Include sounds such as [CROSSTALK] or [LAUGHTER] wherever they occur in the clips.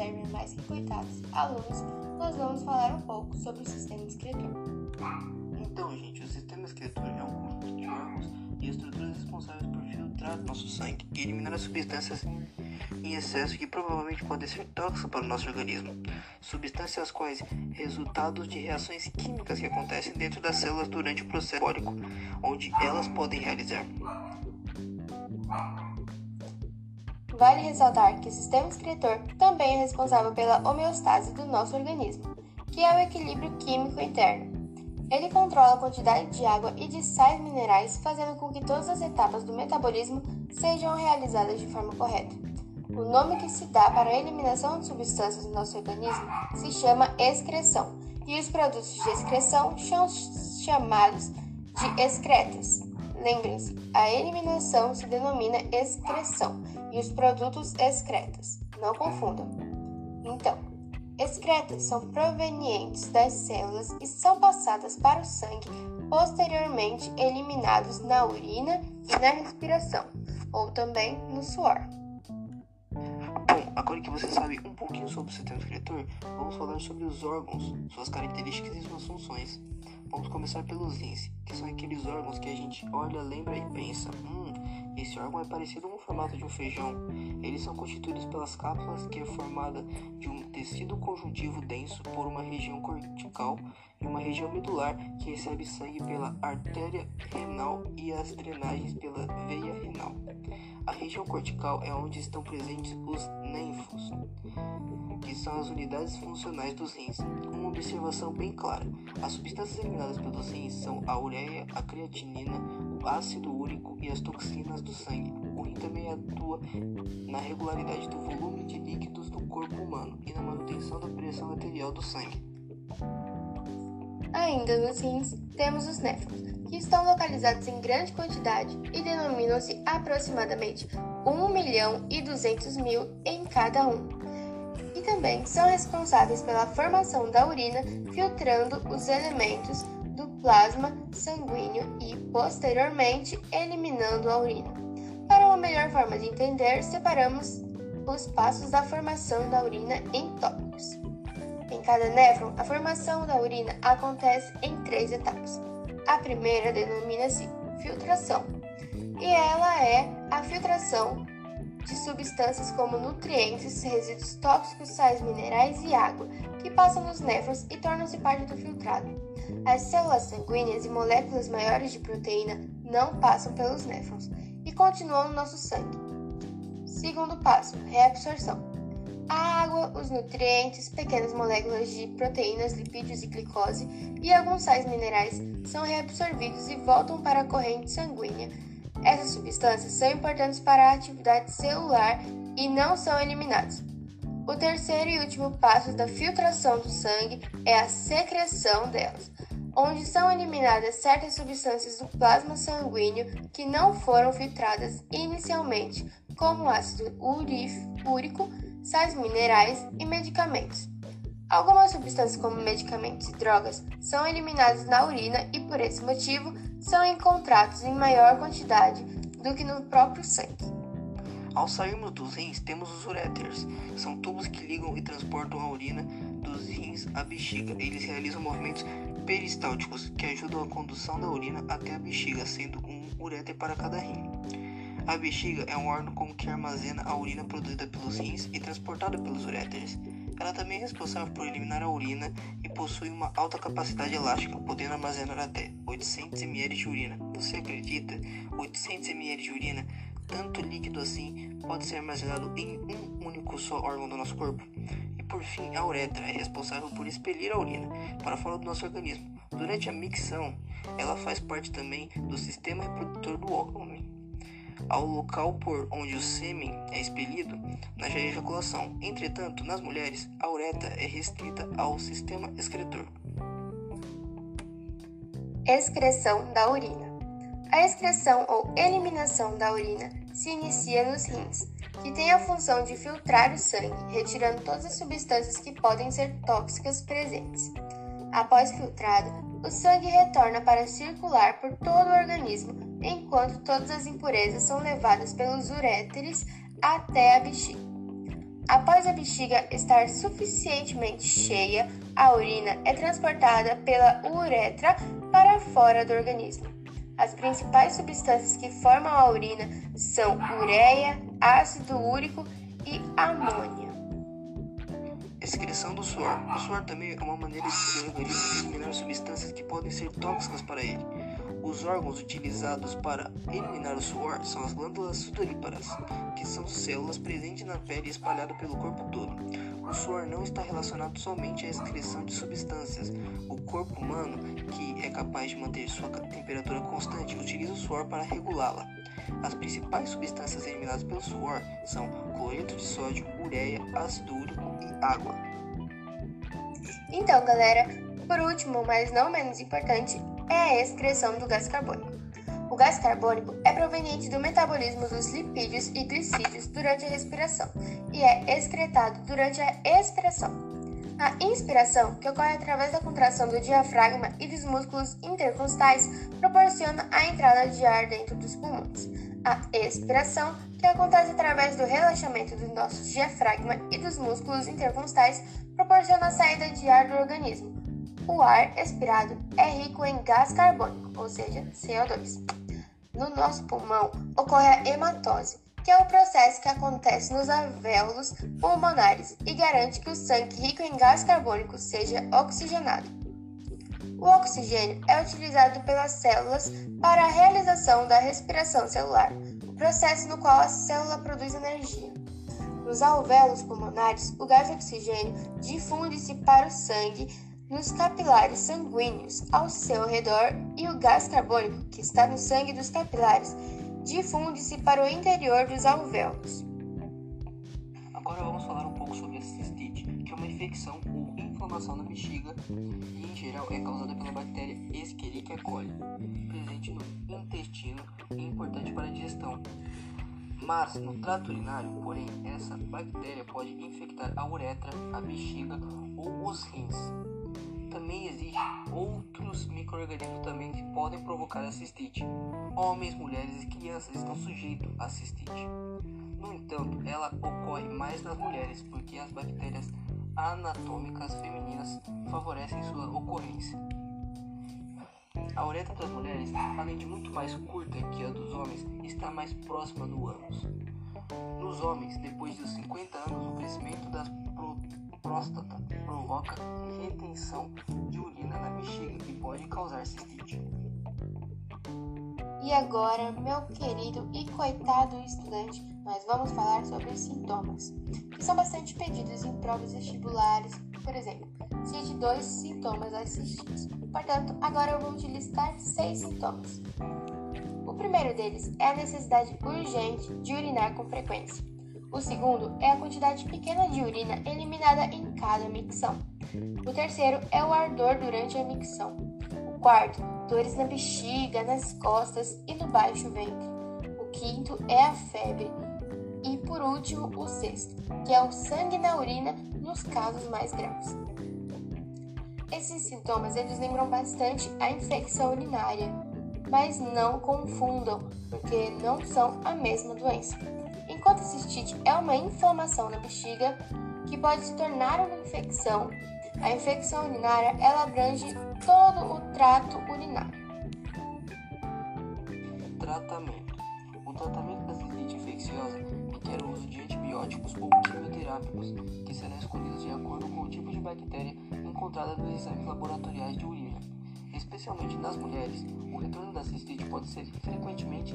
observem mais que coitados alunos, nós vamos falar um pouco sobre o sistema excretor. Então, gente, o sistema excretor é um conjunto de órgãos e estruturas responsáveis por filtrar nosso sangue e eliminar as substâncias em excesso que provavelmente podem ser tóxicas para o nosso organismo. Substâncias as quais resultados de reações químicas que acontecem dentro das células durante o processo metabólico, onde elas podem realizar. Vale ressaltar que o sistema excretor também é responsável pela homeostase do nosso organismo, que é o equilíbrio químico interno. Ele controla a quantidade de água e de sais minerais, fazendo com que todas as etapas do metabolismo sejam realizadas de forma correta. O nome que se dá para a eliminação de substâncias no nosso organismo se chama excreção, e os produtos de excreção são chamados de excretas. Lembrem-se, a eliminação se denomina excreção e os produtos excretas. Não confundam. Então, excretas são provenientes das células e são passadas para o sangue, posteriormente eliminados na urina e na respiração, ou também no suor. Bom, agora que você sabe um pouquinho sobre o sistema excretor, vamos falar sobre os órgãos, suas características e suas funções. Vamos começar pelos rins, que são aqueles órgãos que a gente olha, lembra e pensa: hum, esse órgão é parecido com o formato de um feijão. Eles são constituídos pelas cápsulas, que é formada de um tecido conjuntivo denso por uma região cortical e uma região medular que recebe sangue pela artéria renal e as drenagens pela veia renal. A região cortical é onde estão presentes os nênfos, que são as unidades funcionais dos rins. Uma observação bem clara: as substâncias eliminadas pelos rins são a ureia, a creatinina, o ácido úrico e as toxinas do sangue. O rim também atua na regularidade do volume de líquidos do corpo humano e na manutenção da pressão arterial do sangue. Ainda nos rins, temos os néfrons, que estão localizados em grande quantidade e denominam-se aproximadamente 1 milhão e 200 mil em cada um. E também são responsáveis pela formação da urina, filtrando os elementos do plasma sanguíneo e, posteriormente, eliminando a urina. Para uma melhor forma de entender, separamos os passos da formação da urina em tópicos. Em cada néfron, a formação da urina acontece em três etapas. A primeira denomina-se filtração, e ela é a filtração de substâncias como nutrientes, resíduos tóxicos, sais minerais e água, que passam nos néfrons e tornam-se parte do filtrado. As células sanguíneas e moléculas maiores de proteína não passam pelos néfrons e continuam no nosso sangue. Segundo passo, reabsorção. A água, os nutrientes, pequenas moléculas de proteínas, lipídios e glicose e alguns sais minerais são reabsorvidos e voltam para a corrente sanguínea. Essas substâncias são importantes para a atividade celular e não são eliminadas. O terceiro e último passo da filtração do sangue é a secreção delas, onde são eliminadas certas substâncias do plasma sanguíneo que não foram filtradas inicialmente, como ácido úrico sais minerais e medicamentos. Algumas substâncias, como medicamentos e drogas, são eliminadas na urina e, por esse motivo, são encontrados em maior quantidade do que no próprio sangue. Ao sairmos dos rins, temos os uréteres. São tubos que ligam e transportam a urina dos rins à bexiga. Eles realizam movimentos peristálticos que ajudam a condução da urina até a bexiga, sendo um uréter para cada rim. A bexiga é um órgão que armazena a urina produzida pelos rins e transportada pelos uréteres. Ela também é responsável por eliminar a urina e possui uma alta capacidade elástica, podendo armazenar até 800 ml de urina. Você acredita? 800 ml de urina, tanto líquido assim, pode ser armazenado em um único só órgão do nosso corpo. E por fim, a uretra é responsável por expelir a urina para fora do nosso organismo. Durante a micção, ela faz parte também do sistema reprodutor do homem ao local por onde o sêmen é expelido na ejaculação. Entretanto, nas mulheres, a uretra é restrita ao sistema excretor. Excreção da urina. A excreção ou eliminação da urina se inicia nos rins, que tem a função de filtrar o sangue, retirando todas as substâncias que podem ser tóxicas presentes. Após filtrado, o sangue retorna para circular por todo o organismo enquanto todas as impurezas são levadas pelos uréteres até a bexiga. Após a bexiga estar suficientemente cheia, a urina é transportada pela uretra para fora do organismo. As principais substâncias que formam a urina são ureia, ácido úrico e amônia. Excreção do suor. O suor também é uma maneira do organismo eliminar substâncias que podem ser tóxicas para ele. Os órgãos utilizados para eliminar o suor são as glândulas sudoríparas, que são células presentes na pele e espalhadas pelo corpo todo. O suor não está relacionado somente à excreção de substâncias. O corpo humano, que é capaz de manter sua temperatura constante, utiliza o suor para regulá-la. As principais substâncias eliminadas pelo suor são cloreto de sódio, ureia, ácido úrico e água. Então, galera, por último, mas não menos importante, é a excreção do gás carbônico. O gás carbônico é proveniente do metabolismo dos lipídios e glicídios durante a respiração e é excretado durante a expiração. A inspiração, que ocorre através da contração do diafragma e dos músculos intercostais, proporciona a entrada de ar dentro dos pulmões. A expiração, que acontece através do relaxamento do nosso diafragma e dos músculos intercostais, proporciona a saída de ar do organismo, o ar expirado é rico em gás carbônico, ou seja, CO2. No nosso pulmão ocorre a hematose, que é o processo que acontece nos alvéolos pulmonares e garante que o sangue rico em gás carbônico seja oxigenado. O oxigênio é utilizado pelas células para a realização da respiração celular, processo no qual a célula produz energia. Nos alvéolos pulmonares, o gás oxigênio difunde-se para o sangue nos capilares sanguíneos ao seu redor e o gás carbônico, que está no sangue dos capilares, difunde-se para o interior dos alvéolos. Agora vamos falar um pouco sobre a cistite, que é uma infecção ou inflamação na bexiga e, em geral, é causada pela bactéria Escherichia coli, presente no intestino e importante para a digestão. Mas no trato urinário, porém, essa bactéria pode infectar a uretra, a bexiga ou os rins também existem outros micro-organismos também que podem provocar a cistite. Homens, mulheres e crianças estão sujeitos à cistite. No entanto, ela ocorre mais nas mulheres porque as bactérias anatômicas femininas favorecem sua ocorrência. A uretra das mulheres, além de muito mais curta que a dos homens, está mais próxima do ânus. Nos homens, depois dos 50 anos, o crescimento das próstata provoca retenção de urina na bexiga e pode causar cistite. E agora, meu querido e coitado estudante, nós vamos falar sobre sintomas, que são bastante pedidos em provas vestibulares, por exemplo, cite dois sintomas assistentes. Portanto, agora eu vou te listar seis sintomas. O primeiro deles é a necessidade urgente de urinar com frequência. O segundo é a quantidade pequena de urina eliminada em cada micção. O terceiro é o ardor durante a micção. O quarto, dores na bexiga, nas costas e no baixo ventre. O quinto é a febre. E por último, o sexto, que é o sangue na urina nos casos mais graves. Esses sintomas eles lembram bastante a infecção urinária, mas não confundam, porque não são a mesma doença. Enquanto a cistite é uma inflamação na bexiga que pode se tornar uma infecção, a infecção urinária ela abrange todo o trato urinário. Tratamento: O tratamento da cistite infecciosa requer o uso de antibióticos ou quimioterápicos que serão escolhidos de acordo com o tipo de bactéria encontrada nos exames laboratoriais de urina. Especialmente nas mulheres, o retorno da cistite pode ser frequentemente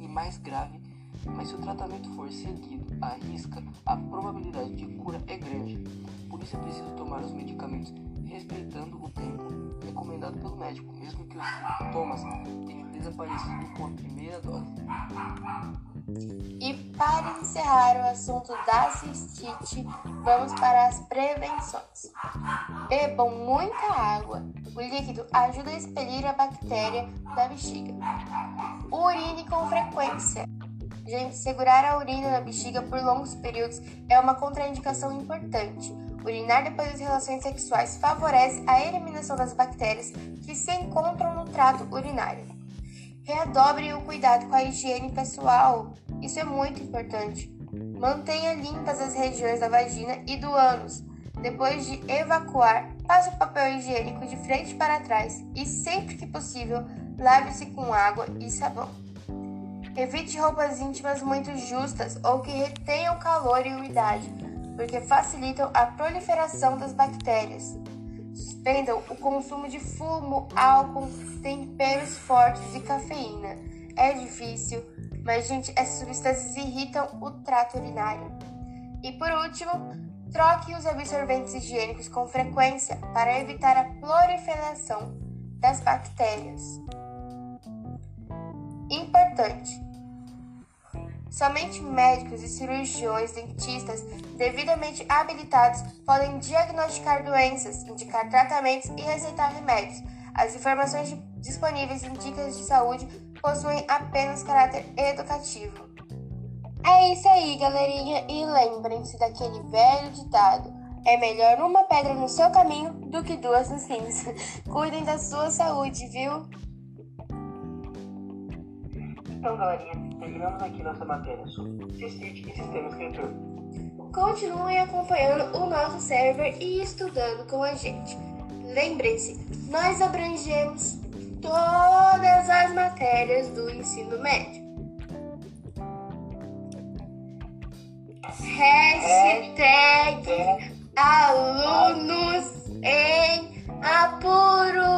e mais grave mas se o tratamento for seguido à risca, a probabilidade de cura é grande. Por isso é preciso tomar os medicamentos respeitando o tempo recomendado pelo médico, mesmo que os sintomas tenham desaparecido com a primeira dose. E para encerrar o assunto da cistite, vamos para as prevenções. Bebam muita água. O líquido ajuda a expelir a bactéria da bexiga. Urine com frequência. Gente, segurar a urina na bexiga por longos períodos é uma contraindicação importante. Urinar depois das relações sexuais favorece a eliminação das bactérias que se encontram no trato urinário. Redobre o cuidado com a higiene pessoal. Isso é muito importante. Mantenha limpas as regiões da vagina e do ânus. Depois de evacuar, passe o papel higiênico de frente para trás e, sempre que possível, lave-se com água e sabão. Evite roupas íntimas muito justas ou que retenham calor e umidade, porque facilitam a proliferação das bactérias. Suspendam o consumo de fumo, álcool, temperos fortes e cafeína. É difícil, mas, gente, essas substâncias irritam o trato urinário. E por último, troque os absorventes higiênicos com frequência para evitar a proliferação das bactérias. Importante: Somente médicos e cirurgiões dentistas devidamente habilitados podem diagnosticar doenças, indicar tratamentos e receitar remédios. As informações disponíveis em dicas de saúde possuem apenas caráter educativo. É isso aí, galerinha, e lembrem-se daquele velho ditado: é melhor uma pedra no seu caminho do que duas nos rins. [LAUGHS] Cuidem da sua saúde, viu? Então, galerinha, terminamos aqui nossa matéria sobre cistite e sistema escritor. Continuem acompanhando o nosso server e estudando com a gente. Lembrem-se, nós abrangemos todas as matérias do ensino médio. Hashtag alunos em apoio.